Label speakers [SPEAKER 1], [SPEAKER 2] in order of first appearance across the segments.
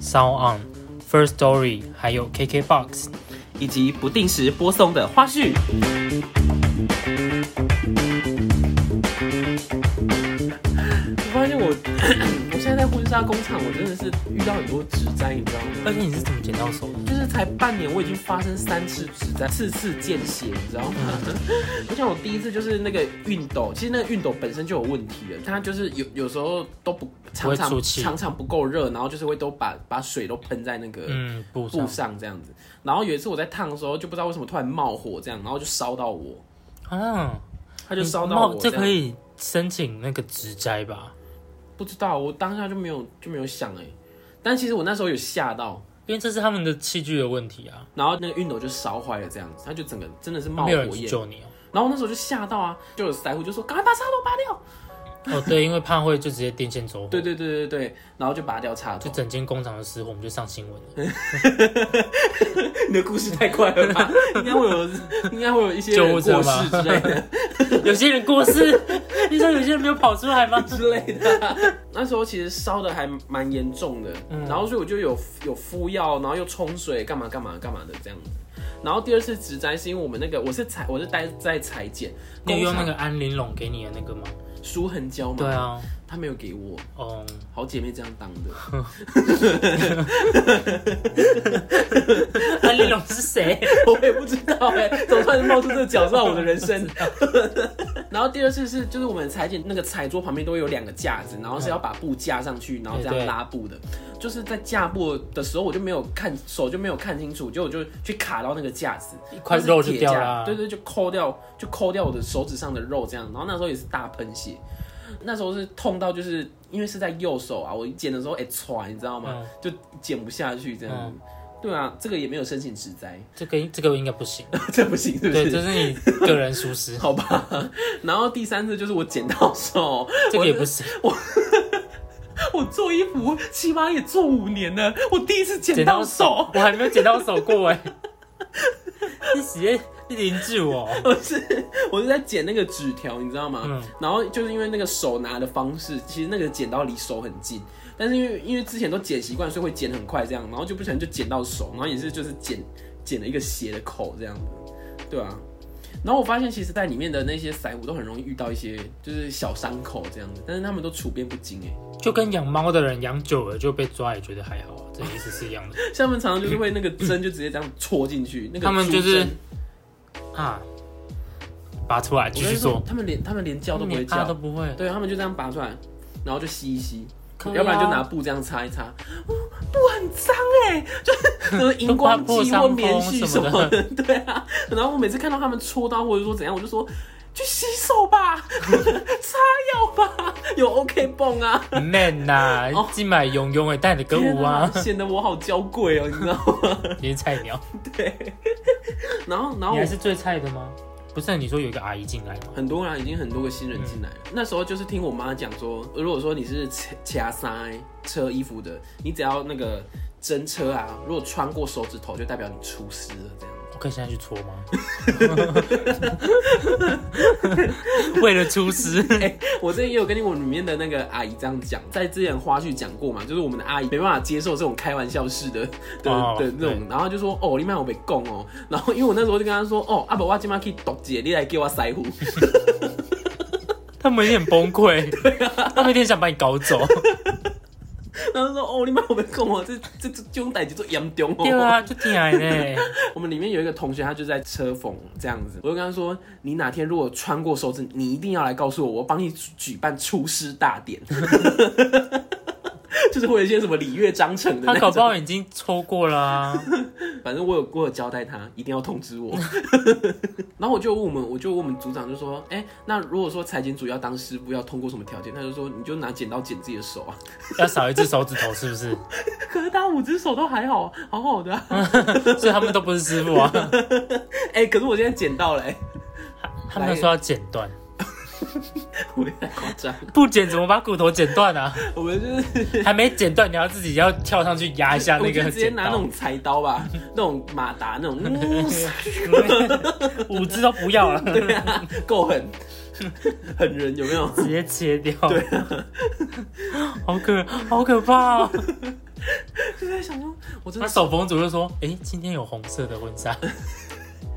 [SPEAKER 1] Sound On、First Story，还有 KKBox。
[SPEAKER 2] 以及不定时播送的花絮。现在在婚纱工厂，我真的是遇到很多植灾，你知道吗？
[SPEAKER 1] 而且你是怎么捡到手的？
[SPEAKER 2] 就是才半年，我已经发生三次植灾，次次见血，你知道吗？我想我第一次就是那个熨斗，其实那个熨斗本身就有问题了，它就是有有时候都不常常常常不够热，然后就是会都把把水都喷在那个
[SPEAKER 1] 嗯，布
[SPEAKER 2] 布
[SPEAKER 1] 上。
[SPEAKER 2] 这样子。然后有一次我在烫的时候，就不知道为什么突然冒火这样，然后就烧到我，
[SPEAKER 1] 啊，
[SPEAKER 2] 它就烧到我样
[SPEAKER 1] 这可以申请那个植摘吧？
[SPEAKER 2] 不知道，我当下就没有就没有想哎、但其实我那时候有吓到，
[SPEAKER 1] 因为这是他们的器具的问题啊，
[SPEAKER 2] 然后那个熨斗就烧坏了这样子，它就整个真的是冒
[SPEAKER 1] 没有人
[SPEAKER 2] 火焰。
[SPEAKER 1] 去救你哦。
[SPEAKER 2] 然后那时候就吓到啊，就有师傅就说赶快把插头拔掉。
[SPEAKER 1] 哦，对，因为怕会就直接电线走火，
[SPEAKER 2] 对对对对对，然后就拔掉插头。
[SPEAKER 1] 就整间工厂的失火，我们就上新闻了。
[SPEAKER 2] 你的故事太快了吧？应该会有，应该会有一些过世之类的。
[SPEAKER 1] 有些人过世，你说有些人没有跑出来吗？
[SPEAKER 2] 之类的。那时候其实烧的还蛮严重的，
[SPEAKER 1] 嗯
[SPEAKER 2] 然后所以我就有有敷药，然后又冲水，干嘛干嘛干嘛的这样子。然后第二次植栽是因为我们那个我是裁我是待在裁剪，
[SPEAKER 1] 你有用那
[SPEAKER 2] 工
[SPEAKER 1] 个安玲珑给你的那个吗？
[SPEAKER 2] 厂舒痕胶嘛，
[SPEAKER 1] 对，啊，
[SPEAKER 2] 他没有给我，
[SPEAKER 1] 哦，
[SPEAKER 2] 好姐妹这样当的。
[SPEAKER 1] 安 玲珑是谁？
[SPEAKER 2] 我也不知道哎、怎么突然冒出这个角色我的人生？然后第二次是，就是我们裁剪那个裁桌旁边都会有两个架子，然后是要把布架上去，然后这样拉布的。就是在架布的时候，我就没有看手就没有看清楚，结果就去卡到那个架子，
[SPEAKER 1] 一块肉就掉了啊
[SPEAKER 2] 它是铁架对对，就抠掉，就抠掉我的手指上的肉这样。然后那时候也是大喷血，那时候是痛到就是因为是在右手啊，我一剪的时候哎喘，你知道吗？
[SPEAKER 1] 嗯
[SPEAKER 2] 就剪不下去这样对啊，这个也没有申请植栽，
[SPEAKER 1] 这个这个应该不行。
[SPEAKER 2] 这不行，是不
[SPEAKER 1] 对，
[SPEAKER 2] 是？
[SPEAKER 1] 这是你个人疏失，
[SPEAKER 2] 好吧，然后第三次就是我剪到手，
[SPEAKER 1] 这个也不行。
[SPEAKER 2] 我做衣服起码也做五年了，我第一次剪
[SPEAKER 1] 剪到
[SPEAKER 2] 到手
[SPEAKER 1] 手，，我还没有剪到手过哎。你直接你凌治我，
[SPEAKER 2] 我是我是在剪那个纸条，你知道吗？
[SPEAKER 1] 嗯
[SPEAKER 2] 然后就是因为那个手拿的方式，其实那个剪刀离手很近，但是因为因为之前都剪习惯，所以会剪很快这样，然后就不小心就剪到手，然后也是就是剪剪了一个斜的口这样子，对啊。然后我发现，其实，在里面的那些散户都很容易遇到一些就是小伤口这样子，但是他们都处变不惊哎。
[SPEAKER 1] 就跟养猫的人养久了就被抓也觉得还好啊，这意思是一样的。
[SPEAKER 2] 像他们常常就是会那个针就直接这样戳进去，那个
[SPEAKER 1] 他们就是
[SPEAKER 2] 猪针
[SPEAKER 1] 啊，拔出来继续做，
[SPEAKER 2] 他们连他们连叫都不会
[SPEAKER 1] 叫啊都，不会。
[SPEAKER 2] 对他们就这样拔出来，然后就吸一吸，
[SPEAKER 1] 啊。
[SPEAKER 2] 要不然就拿布这样擦一擦，哦布很脏哎，就是什么荧光剂或棉絮什么的，对啊。然后我每次看到他们戳到或者说怎样，我就说去洗手吧，擦药吧，有 OK 泵啊。
[SPEAKER 1] man 呐
[SPEAKER 2] 哦，
[SPEAKER 1] 今买用用诶，带你歌舞啊，
[SPEAKER 2] 天显得我好娇贵哦，你知道吗？
[SPEAKER 1] 你是菜鸟，
[SPEAKER 2] 对。然后，然后
[SPEAKER 1] 你还是最菜的吗？不是，你说有一个阿姨进来吗？
[SPEAKER 2] 很多人已经很多个新人进来了。那时候就是听我妈讲说，如果说你是掐塞车衣服的，你只要那个针车啊，如果穿过手指头，就代表你出师了这样。
[SPEAKER 1] 我可以现在去搓吗？为了出师，哎
[SPEAKER 2] 我之前也有跟你我里面的那个阿姨这样讲，在之前花絮讲过嘛，就是我们的阿姨没办法接受这种开玩笑式的的、
[SPEAKER 1] 哦
[SPEAKER 2] 的那种，然后就说哦，你妈我被供哦，然后因为我那时候就跟她说哦，阿伯我今晚可以毒姐，你来给我塞胡。
[SPEAKER 1] 他们有点崩溃，他们有点想把你搞走。
[SPEAKER 2] 然后说哦，你们我被供哦，这这这这种代志做严重哦。
[SPEAKER 1] 对啊，就挺矮的。
[SPEAKER 2] 我们里面有一个同学，他就在车缝这样子，我就跟他说，你哪天如果穿过手指，你一定要来告诉我，我帮你举办出师大典。就是会有一些什么礼乐章程的。
[SPEAKER 1] 他搞不好已经抽过了啊，
[SPEAKER 2] 反正我有我有交代他，一定要通知我。然后我就问我们，我就问我们组长就说，哎、那如果说裁剪组要当师傅，要通过什么条件？他就说，你就拿剪刀剪自己的手啊。
[SPEAKER 1] 要少一只手指头是不是？
[SPEAKER 2] 可是他五只手都还好，好好的、啊。
[SPEAKER 1] 所以他们都不是师傅啊。
[SPEAKER 2] 哎、可是我现在剪到了、哎，
[SPEAKER 1] 他们说要剪断，
[SPEAKER 2] 夸张。
[SPEAKER 1] 不剪怎么把骨头剪断啊？
[SPEAKER 2] 我们就是
[SPEAKER 1] 还没剪断，你要自己要跳上去压一下那个
[SPEAKER 2] 直接拿那种。柴刀吧，那种马达那种，嗯
[SPEAKER 1] 五只都不要了，
[SPEAKER 2] 对啊，够狠，狠人有没有？
[SPEAKER 1] 直接切掉。对好可好可怕哦！
[SPEAKER 2] 就在想说，我真的，
[SPEAKER 1] 那手缝组就说：“哎、今天有红色的婚纱，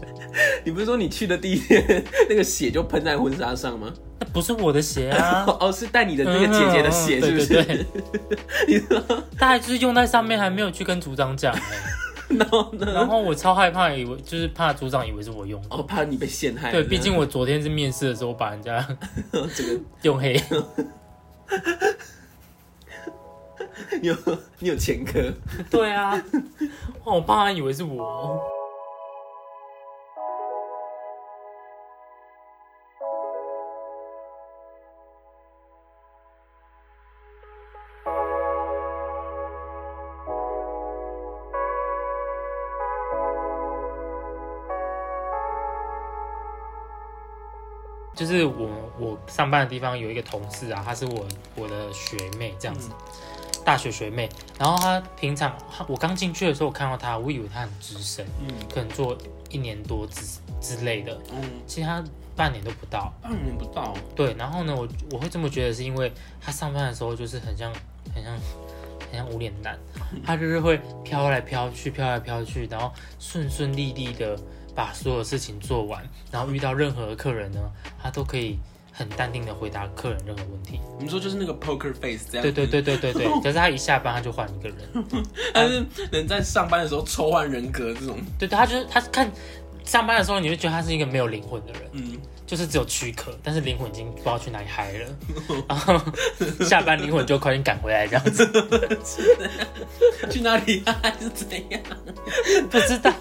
[SPEAKER 2] 你不是说你去的第一天那个血就喷在婚纱上吗？
[SPEAKER 1] 那不是我的血啊，
[SPEAKER 2] 哦，是带你的那个姐姐的血，是不是？
[SPEAKER 1] 嗯对对
[SPEAKER 2] 你说，
[SPEAKER 1] 大概就是用在上面，还没有去跟组长讲、哎
[SPEAKER 2] 然后呢？
[SPEAKER 1] 然后我超害怕，以为就是怕组长以为是我用的。
[SPEAKER 2] 哦，怕你被陷害。
[SPEAKER 1] 对，毕竟我昨天是面试的时候把人家
[SPEAKER 2] 这个
[SPEAKER 1] 用黑，
[SPEAKER 2] 你有你有前科。
[SPEAKER 1] 对啊，我怕他以为是我。就是我我上班的地方有一个同事啊，她是我我的学妹这样子，大学学妹。然后她平常她我刚进去的时候，我看到她，我以为她很资深，
[SPEAKER 2] 嗯
[SPEAKER 1] 可能做一年多之之类的，
[SPEAKER 2] 嗯，
[SPEAKER 1] 其实她半年都不到。
[SPEAKER 2] 半年不到。
[SPEAKER 1] 对，然后呢，我我会这么觉得，是因为她上班的时候就是很像很像很像无脸男，她就是会飘来飘去，飘来飘去，然后顺顺利利的把所有事情做完，然后遇到任何的客人呢，他都可以很淡定的回答客人任何问题。
[SPEAKER 2] 你们说就是那个 poker face 这样？
[SPEAKER 1] 对对。对对对对，可是他一下班他就换一个人，
[SPEAKER 2] 他是能在上班的时候抽换人格这种，
[SPEAKER 1] 对对，她就是他看上班的时候，你会觉得他是一个没有灵魂的人。
[SPEAKER 2] 嗯，
[SPEAKER 1] 就是只有躯壳，但是灵魂已经不知道去哪里嗨了，然后下班灵魂就快点赶回来这样子，
[SPEAKER 2] 去哪里嗨？是怎样？
[SPEAKER 1] 不知道。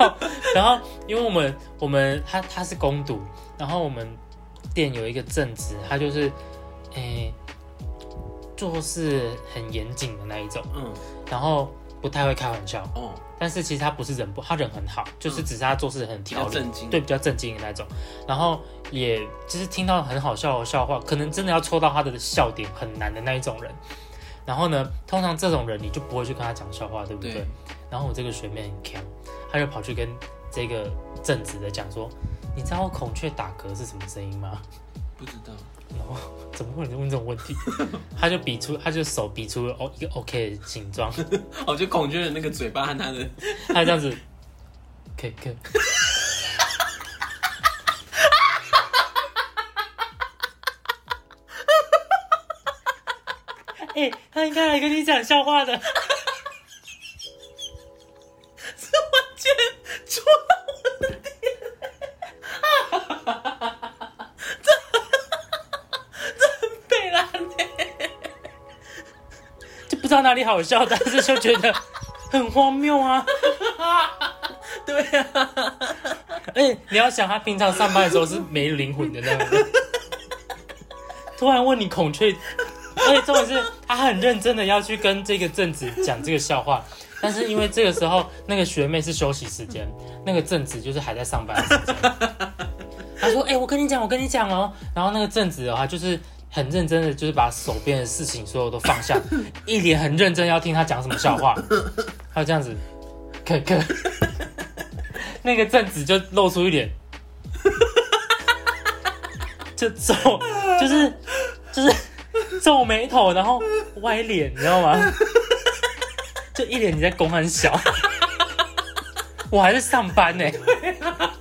[SPEAKER 1] 然后因为我们我们他他是攻读，然后我们店有一个正职，他就是诶、做事很严谨的那一种，
[SPEAKER 2] 嗯，
[SPEAKER 1] 然后不太会开玩笑，
[SPEAKER 2] 哦，
[SPEAKER 1] 但是其实他不是人不，他人很好，就是只是他做事很条理，对，比较正经的那种。然后也就是听到很好笑的笑话，可能真的要戳到他的笑点很难的那一种人。然后呢，通常这种人你就不会去跟他讲笑话，对不对？
[SPEAKER 2] 对
[SPEAKER 1] 然后我这个学妹很强，她就跑去跟这个正直的讲说：“你知道孔雀打嗝是什么声音吗
[SPEAKER 2] 不知道。？”
[SPEAKER 1] 然后怎么会有人问这种问题？他就比出，他就手比出了哦一个 OK 的形状，
[SPEAKER 2] 哦，就孔雀的那个嘴巴和它的，
[SPEAKER 1] 他这样子，可以可以。哎、他应该来跟你讲笑话的。知道哪里好笑，但是就觉得很荒谬啊！
[SPEAKER 2] 对啊，
[SPEAKER 1] 哎、你要想他平常上班的时候是没灵魂的那种人，突然问你孔雀，而且重点是他很认真的要去跟这个正子讲这个笑话，但是因为这个时候那个学妹是休息时间，那个正子就是还在上班的时间。他说：“哎、我跟你讲，我跟你讲哦。”然后那个正子的话就是很认真的，就是把手边的事情所有都放下，一脸很认真要听他讲什么笑话。还有这样子，可可，那个正子就露出一脸，就皱，就是就是皱眉头，然后歪脸，你知道吗？就一脸你在公很小，我还在上班呢。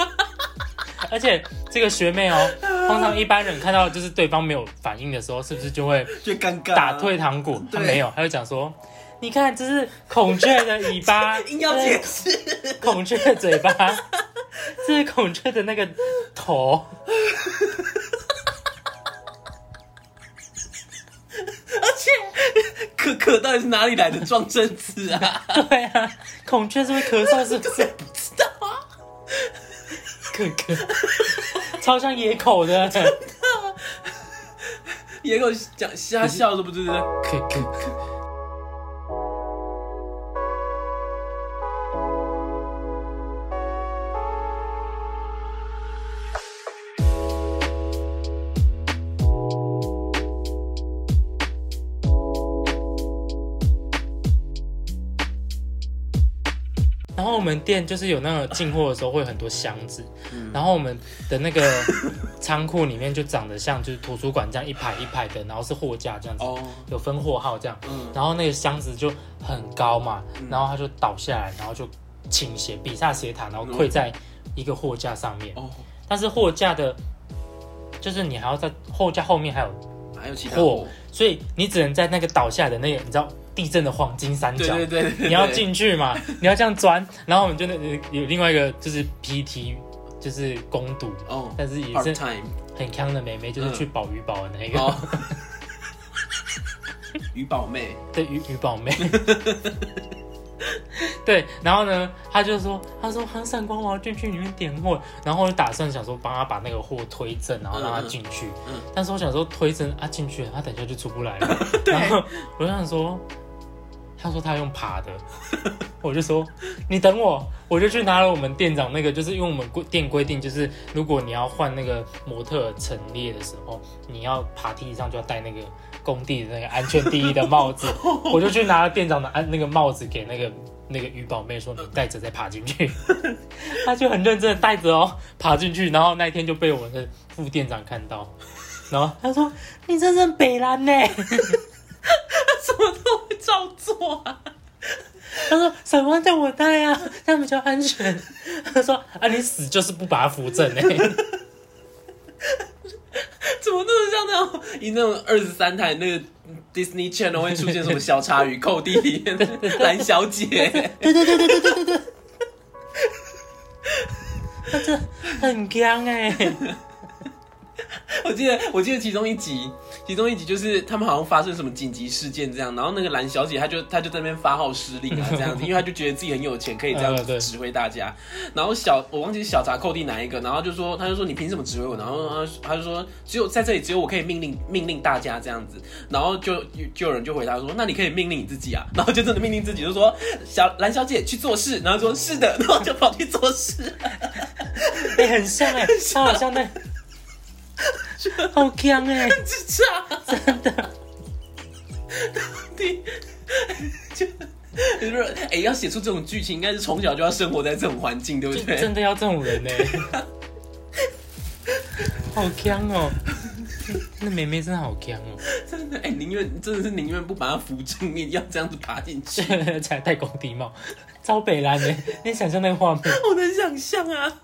[SPEAKER 1] 而且这个学妹哦，通常一般人看到就是对方没有反应的时候，是不是就会
[SPEAKER 2] 就尴尬，
[SPEAKER 1] 打退堂鼓？他
[SPEAKER 2] 对
[SPEAKER 1] 没有，他就讲说：“你看，这是孔雀的尾巴，
[SPEAKER 2] 硬要解释，
[SPEAKER 1] 孔雀的嘴巴，这是孔雀的那个头。
[SPEAKER 2] 而且可可到底是哪里来的撞声词啊？
[SPEAKER 1] 对啊，孔雀是会咳嗽是不是？
[SPEAKER 2] 不知道啊。
[SPEAKER 1] 可可，超像野狗的。
[SPEAKER 2] 真的野狗讲瞎笑是不是？
[SPEAKER 1] 可以可。然后我们店就是有那个进货的时候会有很多箱子，然后我们的那个 仓库里面就长得像就是图书馆这样一排一排的，然后是货架这样子，
[SPEAKER 2] 哦，
[SPEAKER 1] 有分货号这样，
[SPEAKER 2] 嗯。
[SPEAKER 1] 然后那个箱子就很高嘛，然后它就倒下来，然后就倾斜，比萨斜塔，然后跪在一个货架上面。
[SPEAKER 2] 哦，
[SPEAKER 1] 但是货架的，就是你还要在货架后面还有，
[SPEAKER 2] 还有其他
[SPEAKER 1] 货所以你只能在那个倒下的那个，你知道地震的黄金三角，
[SPEAKER 2] 对对对，
[SPEAKER 1] 你要进去嘛，你要这样钻，然后我们就那有另外一个就是 PT，就是攻读，
[SPEAKER 2] 哦
[SPEAKER 1] 但是也是很强的妹妹，就是去保鱼保的那个，
[SPEAKER 2] 哦，鱼宝妹，
[SPEAKER 1] 对鱼鱼宝妹。对，然后呢，他就说，他说很闪光，我要进去里面点货，然后我就打算想说帮他把那个货推正，然后让他进去。
[SPEAKER 2] 嗯嗯
[SPEAKER 1] 但是我想说推正啊进去了，他等一下就出不来了。然后我就想说，他说他用爬的，我就说你等我，我就去拿了我们店长那个，就是因为我们规店规定，就是如果你要换那个模特陈列的时候，你要爬梯子上就要戴那个工地的那个安全第一的帽子，我就去拿了店长的安那个帽子给那个那个鱼宝妹说你戴着再爬进去，他就很认真的戴着哦爬进去，然后那一天就被我的副店长看到，然后他说你真是北蓝呢。
[SPEAKER 2] 什么都会照做啊？
[SPEAKER 1] 他说：“闪光叫我戴啊，这样比较安全。” 他说：“啊，你死就是不把它扶正哎、
[SPEAKER 2] 怎么都是像那种以那种二十三台那个 Disney Channel 会出现什么小茶与寇弟里面的蓝小姐，
[SPEAKER 1] 对对对对对对对对，他这很僵哎、
[SPEAKER 2] 我记得我记得其中一集，其中一集就是他们好像发生什么紧急事件这样，然后那个蓝小姐她就她就在那边发号施令啊 这样子，因为她就觉得自己很有钱，可以这样
[SPEAKER 1] 子
[SPEAKER 2] 指挥大家。然后小我忘记是小杂寇弟哪一个，然后就说他就说你凭什么指挥我？然后他他就说只有在这里只有我可以命令命令大家这样子，然后就就有人就回答说那你可以命令你自己啊，然后就真的命令自己，就说小蓝小姐去做事，然后说是的，然后就跑去做事。
[SPEAKER 1] 哎、很像哎、他好像那，好强哎、
[SPEAKER 2] 智障，真的。你，就你说哎、要写出这种剧情，应该是从小就要生活在这种环境，对不
[SPEAKER 1] 就
[SPEAKER 2] 对？
[SPEAKER 1] 真的要这种人哎、好强哦、那妹妹真的好强哦、
[SPEAKER 2] 真的，哎、宁愿真的是宁愿不把她扶正，面要这样子爬进去，
[SPEAKER 1] 才戴工地帽，招北蓝哎、你想象那个画面？
[SPEAKER 2] 我能想象啊。